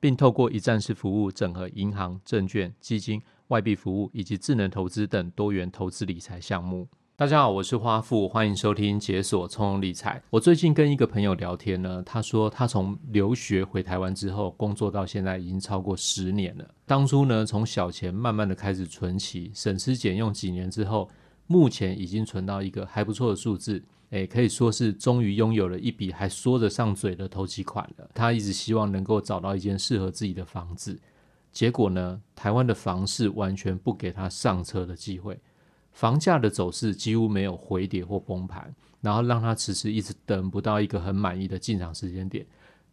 并透过一站式服务，整合银行、证券、基金、外币服务以及智能投资等多元投资理财项目。大家好，我是花富，欢迎收听解锁从容理财。我最近跟一个朋友聊天呢，他说他从留学回台湾之后，工作到现在已经超过十年了。当初呢，从小钱慢慢的开始存起，省吃俭用几年之后，目前已经存到一个还不错的数字。诶，可以说是终于拥有了一笔还说得上嘴的投期款了。他一直希望能够找到一间适合自己的房子，结果呢，台湾的房市完全不给他上车的机会，房价的走势几乎没有回跌或崩盘，然后让他迟迟一直等不到一个很满意的进场时间点。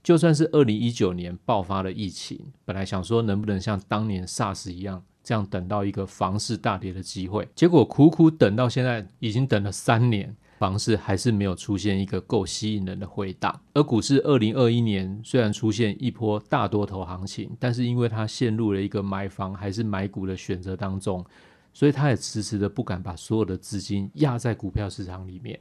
就算是二零一九年爆发了疫情，本来想说能不能像当年 SARS 一样，这样等到一个房市大跌的机会，结果苦苦等到现在，已经等了三年。房市还是没有出现一个够吸引人的回档，而股市二零二一年虽然出现一波大多头行情，但是因为它陷入了一个买房还是买股的选择当中，所以他也迟迟的不敢把所有的资金压在股票市场里面，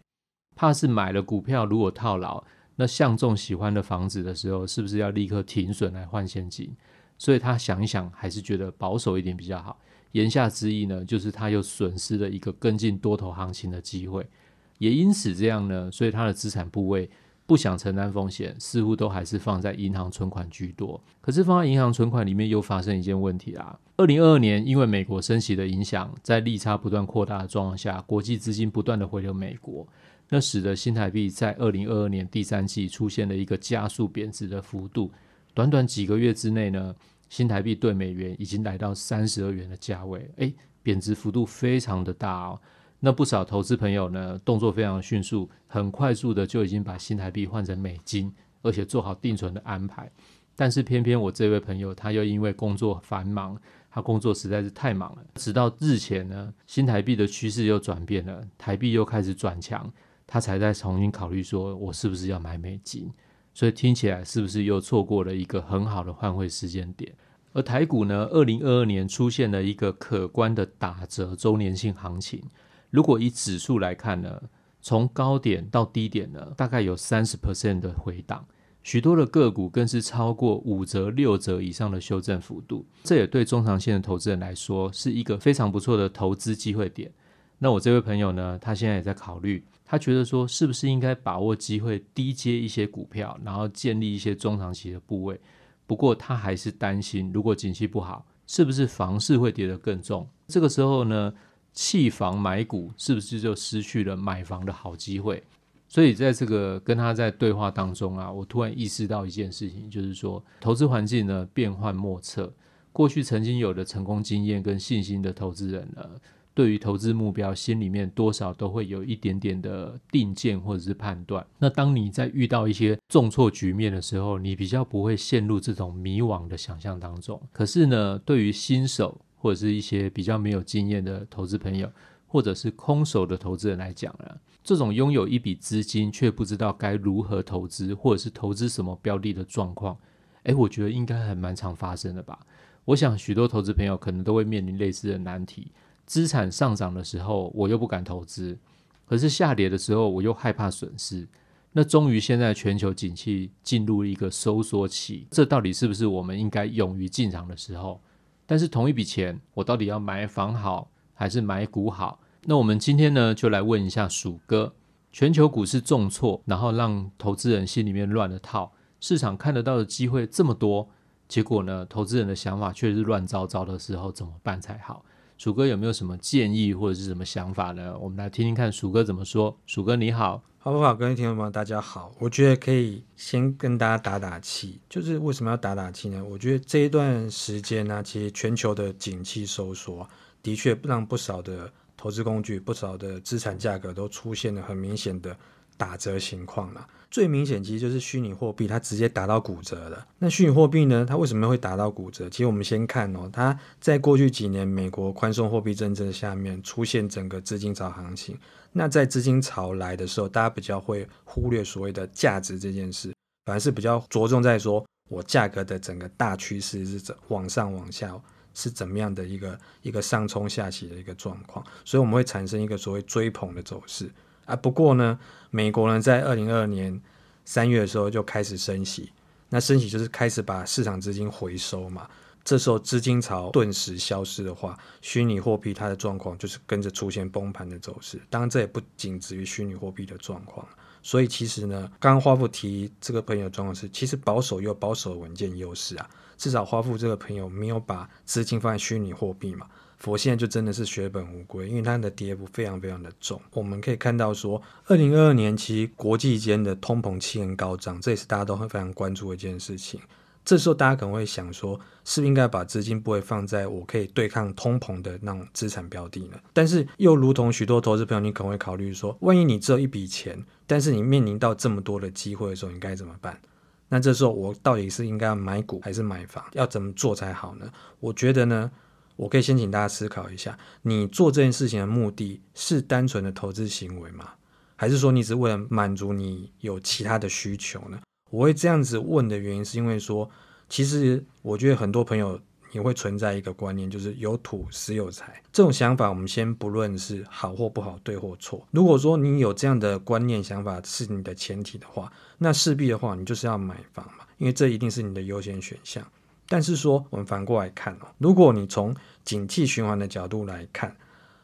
怕是买了股票如果套牢，那相中喜欢的房子的时候，是不是要立刻停损来换现金？所以他想一想，还是觉得保守一点比较好。言下之意呢，就是他又损失了一个跟进多头行情的机会。也因此这样呢，所以他的资产部位不想承担风险，似乎都还是放在银行存款居多。可是放在银行存款里面又发生一件问题啦。二零二二年因为美国升息的影响，在利差不断扩大的状况下，国际资金不断的回流美国，那使得新台币在二零二二年第三季出现了一个加速贬值的幅度。短短几个月之内呢，新台币兑美元已经来到三十二元的价位，诶，贬值幅度非常的大哦。那不少投资朋友呢，动作非常迅速，很快速的就已经把新台币换成美金，而且做好定存的安排。但是偏偏我这位朋友，他又因为工作繁忙，他工作实在是太忙了，直到日前呢，新台币的趋势又转变了，台币又开始转强，他才在重新考虑说，我是不是要买美金？所以听起来是不是又错过了一个很好的换汇时间点？而台股呢，二零二二年出现了一个可观的打折周年性行情。如果以指数来看呢，从高点到低点呢，大概有三十 percent 的回档，许多的个股更是超过五折、六折以上的修正幅度。这也对中长线的投资人来说是一个非常不错的投资机会点。那我这位朋友呢，他现在也在考虑，他觉得说是不是应该把握机会低接一些股票，然后建立一些中长期的部位。不过他还是担心，如果景气不好，是不是房市会跌得更重？这个时候呢，弃房买股是不是就失去了买房的好机会？所以在这个跟他在对话当中啊，我突然意识到一件事情，就是说投资环境呢变幻莫测，过去曾经有的成功经验跟信心的投资人呢，对于投资目标心里面多少都会有一点点的定见或者是判断。那当你在遇到一些重挫局面的时候，你比较不会陷入这种迷惘的想象当中。可是呢，对于新手，或者是一些比较没有经验的投资朋友，或者是空手的投资人来讲呢，这种拥有一笔资金却不知道该如何投资，或者是投资什么标的的状况，诶，我觉得应该还蛮常发生的吧。我想许多投资朋友可能都会面临类似的难题：资产上涨的时候，我又不敢投资；可是下跌的时候，我又害怕损失。那终于现在全球景气进入一个收缩期，这到底是不是我们应该勇于进场的时候？但是同一笔钱，我到底要买房好还是买股好？那我们今天呢，就来问一下鼠哥：全球股市重挫，然后让投资人心里面乱了套，市场看得到的机会这么多，结果呢，投资人的想法却是乱糟糟的时候，怎么办才好？鼠哥有没有什么建议或者是什么想法呢？我们来听听看鼠哥怎么说。鼠哥你好，好不好？各位听众朋友大家好。我觉得可以先跟大家打打气，就是为什么要打打气呢？我觉得这一段时间呢、其实全球的景气收缩，的确让不少的投资工具、不少的资产价格都出现了很明显的打折情况了。最明显其实就是虚拟货币，它直接打到骨折了。那虚拟货币呢？它为什么会打到骨折？其实我们先看哦，它在过去几年美国宽松货币政策下面出现整个资金潮行情。那在资金潮来的时候，大家比较会忽略所谓的价值这件事，反而是比较着重在说我价格的整个大趋势是怎往上往下是怎么样的一个一个上冲下起的一个状况，所以我们会产生一个所谓追捧的走势。啊，不过呢，美国呢在二零二二年三月的时候就开始升息，那升息就是开始把市场资金回收嘛。这时候资金潮顿时消失的话，虚拟货币它的状况就是跟着出现崩盘的走势。当然，这也不仅止于虚拟货币的状况。所以其实呢，刚刚花富提这个朋友的状况是，其实保守又保守的稳健优势啊。至少花富这个朋友没有把资金放在虚拟货币嘛。佛现在就真的是血本无归，因为它的跌幅非常非常的重。我们可以看到说，二零二二年其实国际间的通膨气焰高涨，这也是大家都会非常关注的一件事情。这时候大家可能会想说，是不是应该把资金部位放在我可以对抗通膨的那种资产标的呢？但是又如同许多投资朋友，你可能会考虑说，万一你只有一笔钱，但是你面临到这么多的机会的时候，你该怎么办？那这时候我到底是应该要买股还是买房？要怎么做才好呢？我觉得呢。我可以先请大家思考一下，你做这件事情的目的是单纯的投资行为吗？还是说你只是为了满足你有其他的需求呢？我会这样子问的原因是因为说，其实我觉得很多朋友你会存在一个观念，就是有土斯有财这种想法。我们先不论是好或不好，对或错。如果说你有这样的观念想法是你的前提的话，那势必的话你就是要买房嘛，因为这一定是你的优先选项。但是说，我们反过来看哦，如果你从景气循环的角度来看，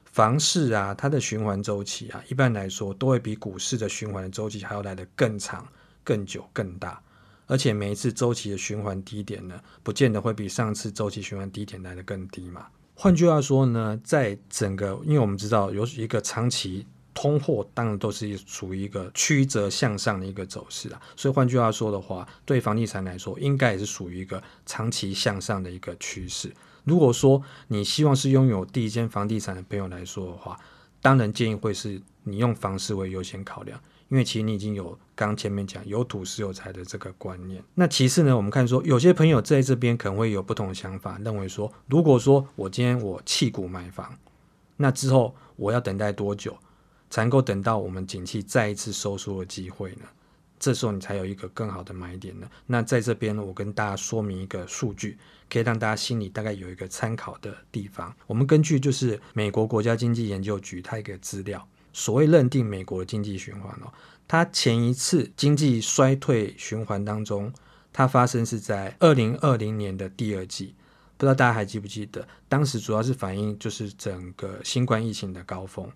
房市啊，它的循环周期啊，一般来说都会比股市的循环的周期还要来得更长、更久、更大，而且每一次周期的循环低点呢，不见得会比上次周期循环低点来得更低嘛。换句话说呢，在整个，因为我们知道有一个长期。通货当然都是属于一个曲折向上的一个走势啊，所以换句话说的话，对房地产来说，应该也是属于一个长期向上的一个趋势。如果说你希望是拥有第一间房地产的朋友来说的话，当然建议会是你用房市为优先考量，因为其实你已经有刚前面讲有土是有财的这个观念。那其次呢，我们看说有些朋友在这边可能会有不同的想法，认为说，如果说我今天我弃股买房，那之后我要等待多久？才能够等到我们景气再一次收缩的机会呢？这时候你才有一个更好的买点呢。那在这边呢，我跟大家说明一个数据，可以让大家心里大概有一个参考的地方。我们根据就是美国国家经济研究局它一个资料，所谓认定美国的经济循环哦，它前一次经济衰退循环当中，它发生是在二零二零年的第二季，不知道大家还记不记得？当时主要是反映就是整个新冠疫情的高峰。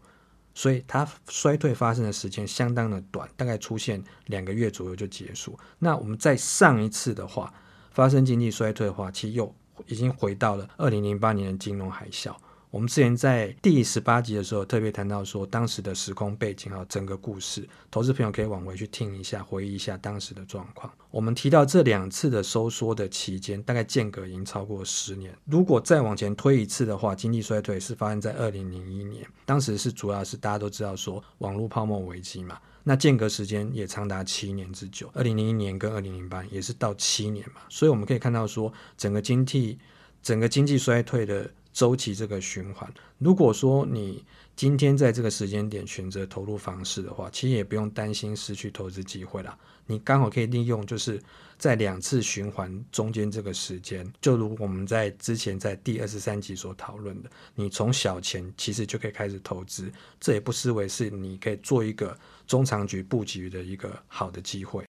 所以它衰退发生的时间相当的短，大概出现两个月左右就结束。那我们在上一次的话，发生经济衰退的话，其实又已经回到了二零零八年的金融海啸。我们之前在第十八集的时候特别谈到说，当时的时空背景啊整个故事，投资朋友可以往回去听一下，回忆一下当时的状况。我们提到这两次的收缩的期间，大概间隔已经超过十年。如果再往前推一次的话，经济衰退是发生在二零零一年，当时是主要是大家都知道说网络泡沫危机嘛，那间隔时间也长达七年之久。二零零一年跟二零零八年也是到七年嘛，所以我们可以看到说整个经济整个经济衰退的。周期这个循环，如果说你今天在这个时间点选择投入房市的话，其实也不用担心失去投资机会啦。你刚好可以利用，就是在两次循环中间这个时间，就如我们在之前在第二十三集所讨论的，你从小钱其实就可以开始投资，这也不失为是你可以做一个中长局布局的一个好的机会。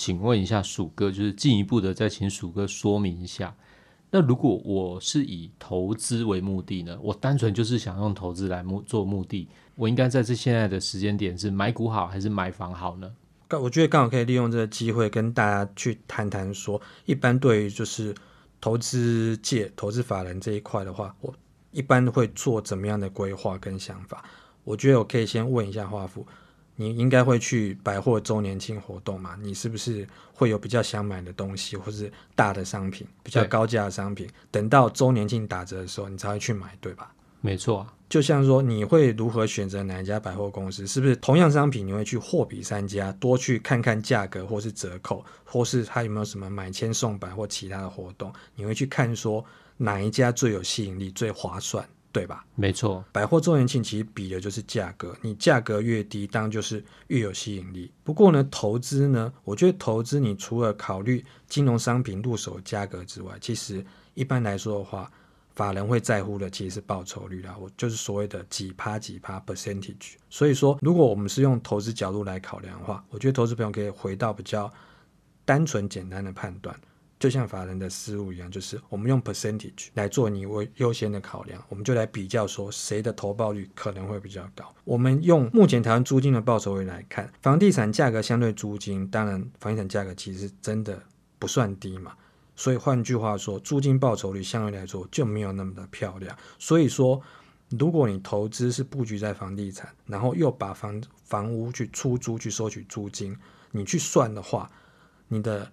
请问一下鼠哥，就是进一步的再请鼠哥说明一下，那如果我是以投资为目的呢？我单纯就是想用投资来目做目的，我应该在这现在的时间点是买股好还是买房好呢？我觉得刚好可以利用这个机会跟大家去谈谈说，一般对于就是投资界、投资法人这一块的话，我一般会做怎么样的规划跟想法？我觉得我可以先问一下华富。你应该会去百货周年庆活动嘛？你是不是会有比较想买的东西，或是大的商品，比较高价的商品？等到周年庆打折的时候，你才会去买，对吧？没错啊。就像说，你会如何选择哪一家百货公司？是不是同样商品，你会去货比三家，多去看看价格，或是折扣，或是它有没有什么买千送百或其他的活动？你会去看说哪一家最有吸引力、最划算？对吧？没错，百货周年庆其实比的就是价格，你价格越低，当然就是越有吸引力。不过呢，投资呢，我觉得投资你除了考虑金融商品入手价格之外，其实一般来说的话，法人会在乎的其实是报酬率啦，我就是所谓的几趴几趴 percentage。所以说，如果我们是用投资角度来考量的话，我觉得投资朋友可以回到比较单纯简单的判断。就像法人的思路一样，就是我们用 percentage 来做你为优先的考量，我们就来比较说谁的投报率可能会比较高。我们用目前台湾租金的报酬率来看，房地产价格相对租金，当然房地产价格其实真的不算低嘛。所以换句话说，租金报酬率相对来说就没有那么的漂亮。所以说，如果你投资是布局在房地产，然后又把房房屋去出租去收取租金，你去算的话，你的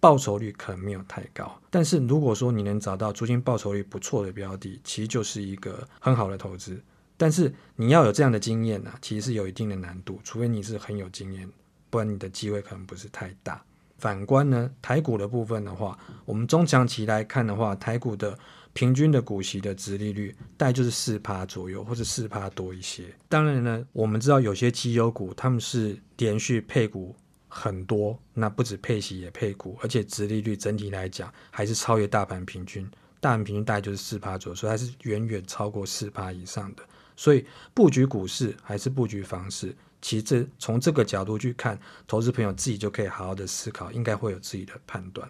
报酬率可能没有太高，但是如果说你能找到租金报酬率不错的标的，其实就是一个很好的投资。但是你要有这样的经验呢、其实是有一定的难度，除非你是很有经验，不然你的机会可能不是太大。反观呢，台股的部分的话，我们中长期来看的话，台股的平均的股息的殖利率大概就是四趴左右，或者四趴多一些。当然呢，我们知道有些绩优股他们是连续配股。很多，那不止配息也配股，而且殖利率整体来讲还是超越大盘平均，大盘平均大概就是四趴左右，所以还是远远超过四趴以上的。所以布局股市还是布局房市，其实从这个角度去看，投资朋友自己就可以好好的思考，应该会有自己的判断。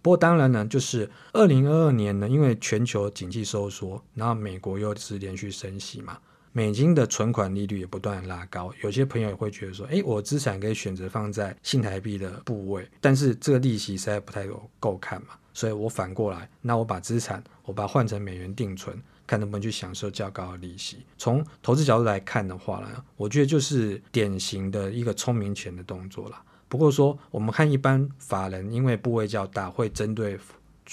不过当然呢，就是二零二二年呢，因为全球景气收缩，然后美国又是连续升息嘛。美金的存款利率也不断拉高，有些朋友也会觉得说，诶，我资产可以选择放在新台币的部位，但是这个利息实在不太够看嘛，所以我反过来，那我把资产我把它换成美元定存，看能不能去享受较高的利息。从投资角度来看的话呢，我觉得就是典型的一个聪明钱的动作啦。不过说我们看一般法人，因为部位较大，会针对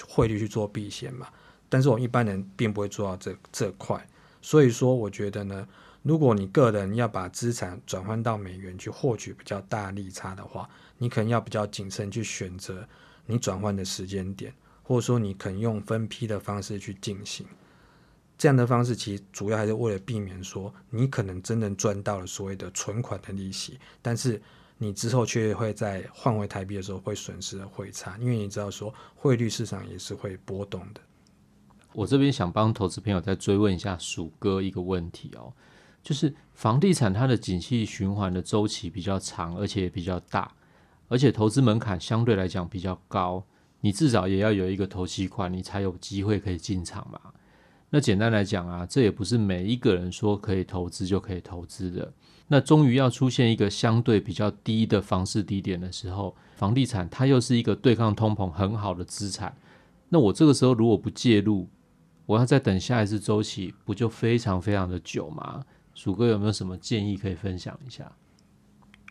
汇率去做避险嘛，但是我们一般人并不会做到这这块。所以说，我觉得呢，如果你个人要把资产转换到美元去获取比较大利差的话，你可能要比较谨慎去选择你转换的时间点，或者说你可能用分批的方式去进行。这样的方式其实主要还是为了避免说你可能真正赚到了所谓的存款的利息，但是你之后却会在换回台币的时候会损失了汇差，因为你知道说汇率市场也是会波动的。我这边想帮投资朋友再追问一下鼠哥一个问题哦，就是房地产它的景气循环的周期比较长，而且也比较大，而且投资门槛相对来讲比较高，你至少也要有一个投期款，你才有机会可以进场嘛。那简单来讲啊，这也不是每一个人说可以投资就可以投资的。那终于要出现一个相对比较低的房市低点的时候，房地产它又是一个对抗通膨很好的资产，那我这个时候如果不介入，我要再等下一次周期，不就非常非常的久吗？鼠哥有没有什么建议可以分享一下？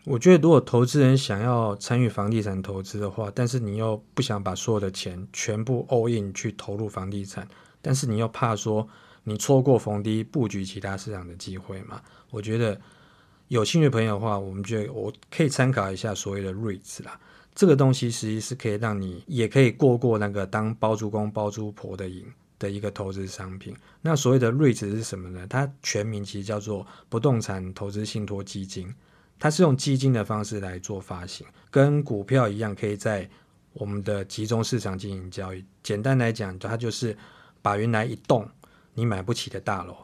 我觉得，如果投资人想要参与房地产投资的话，但是你又不想把所有的钱全部 all in 去投入房地产，但是你又怕说你错过逢低布局其他市场的机会嘛？我觉得有兴趣的朋友的话，我们觉得我可以参考一下所谓的 REITs 啦。这个东西实际是可以让你也可以过过那个当包租公包租婆的瘾。的一个投资商品，那所谓的 REIT 是什么呢？它全名其实叫做不动产投资信托基金，它是用基金的方式来做发行，跟股票一样，可以在我们的集中市场进行交易。简单来讲，它就是把原来一栋你买不起的大楼，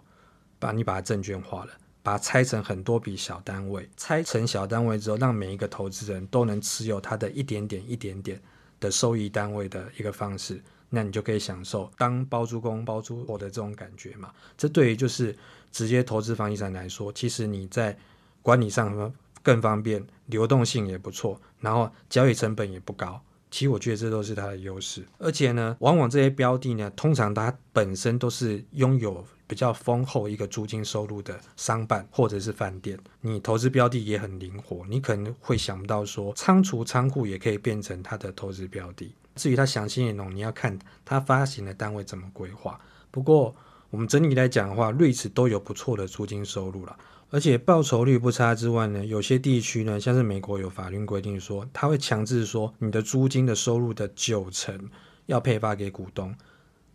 把你把它证券化了，把它拆成很多笔小单位，拆成小单位之后，让每一个投资人都能持有它的一点点、一点点的收益单位的一个方式。那你就可以享受当包租公包租婆的这种感觉嘛。这对于就是直接投资房地产来说，其实你在管理上更方便，流动性也不错，然后交易成本也不高。其实我觉得这都是它的优势。而且呢，往往这些标的呢，通常它本身都是拥有。比较丰厚一个租金收入的商办或者是饭店，你投资标的也很灵活，你可能会想不到说仓储仓库也可以变成它的投资标的。至于它详细内容，你要看它发行的单位怎么规划。不过我们整体来讲的话，REITs 都有不错的租金收入了，而且报酬率不差之外呢，有些地区呢，像是美国有法律规定说，它会强制说你的租金的收入的九成要配发给股东。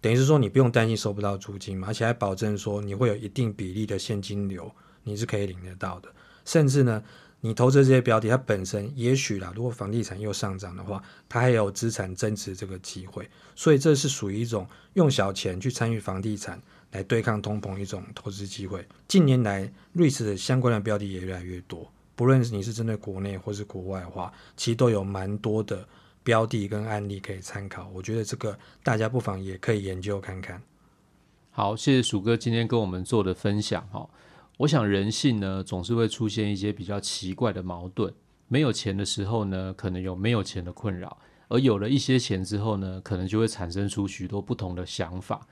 等于是说，你不用担心收不到租金嘛，而且还保证说你会有一定比例的现金流，你是可以领得到的。甚至呢，你投资这些标的，它本身也许啦，如果房地产又上涨的话，它还有资产增值这个机会。所以这是属于一种用小钱去参与房地产来对抗通膨一种投资机会。近年来瑞士的相关的标的也越来越多，不论是你是针对国内或是国外的话，其实都有蛮多的。标的跟案例可以参考，我觉得这个大家不妨也可以研究看看。好，谢谢鼠哥今天跟我们做的分享哈。我想人性呢，总是会出现一些比较奇怪的矛盾。没有钱的时候呢，可能有没有钱的困扰；而有了一些钱之后呢，可能就会产生出许多不同的想法。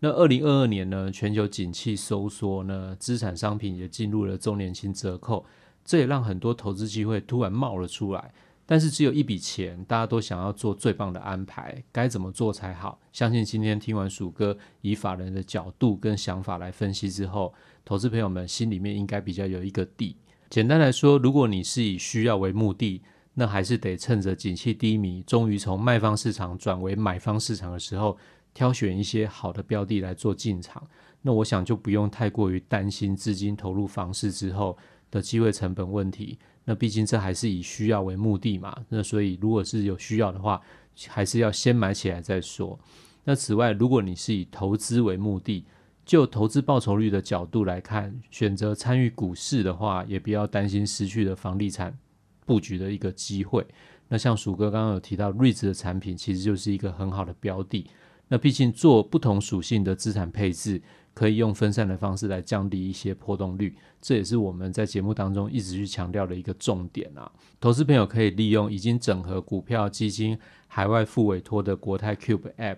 那二零二二年呢，全球景气收缩呢，资产商品也进入了周年庆折扣，这也让很多投资机会突然冒了出来。但是只有一笔钱，大家都想要做最棒的安排，该怎么做才好？相信今天听完鼠哥以法人的角度跟想法来分析之后，投资朋友们心里面应该比较有一个底。简单来说，如果你是以需要为目的，那还是得趁着景气低迷，终于从卖方市场转为买方市场的时候，挑选一些好的标的来做进场。那我想就不用太过于担心资金投入房市之后的机会成本问题。那毕竟这还是以需要为目的嘛，那所以如果是有需要的话，还是要先买起来再说。那此外，如果你是以投资为目的，就投资报酬率的角度来看，选择参与股市的话，也不要担心失去了房地产布局的一个机会。那像鼠哥刚刚有提到，REITs 的产品其实就是一个很好的标的。那毕竟做不同属性的资产配置。可以用分散的方式来降低一些波动率，这也是我们在节目当中一直去强调的一个重点啊。投资朋友可以利用已经整合股票、基金、海外复委托的国泰 Cube App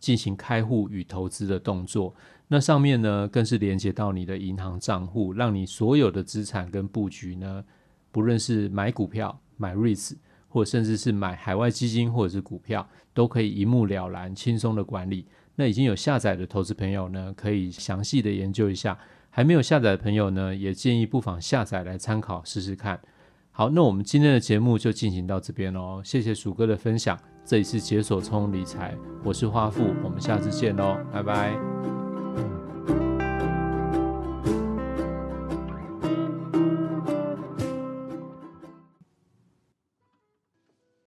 进行开户与投资的动作。那上面呢，更是连接到你的银行账户，让你所有的资产跟布局呢，不论是买股票、买 REITs，或甚至是买海外基金或者是股票，都可以一目了然、轻松的管理。那已经有下载的投资朋友呢，可以详细的研究一下；还没有下载的朋友呢，也建议不妨下载来参考试试看。好，那我们今天的节目就进行到这边喽，谢谢鼠哥的分享。这里是解锁充理财，我是花富，我们下次见喽，拜拜。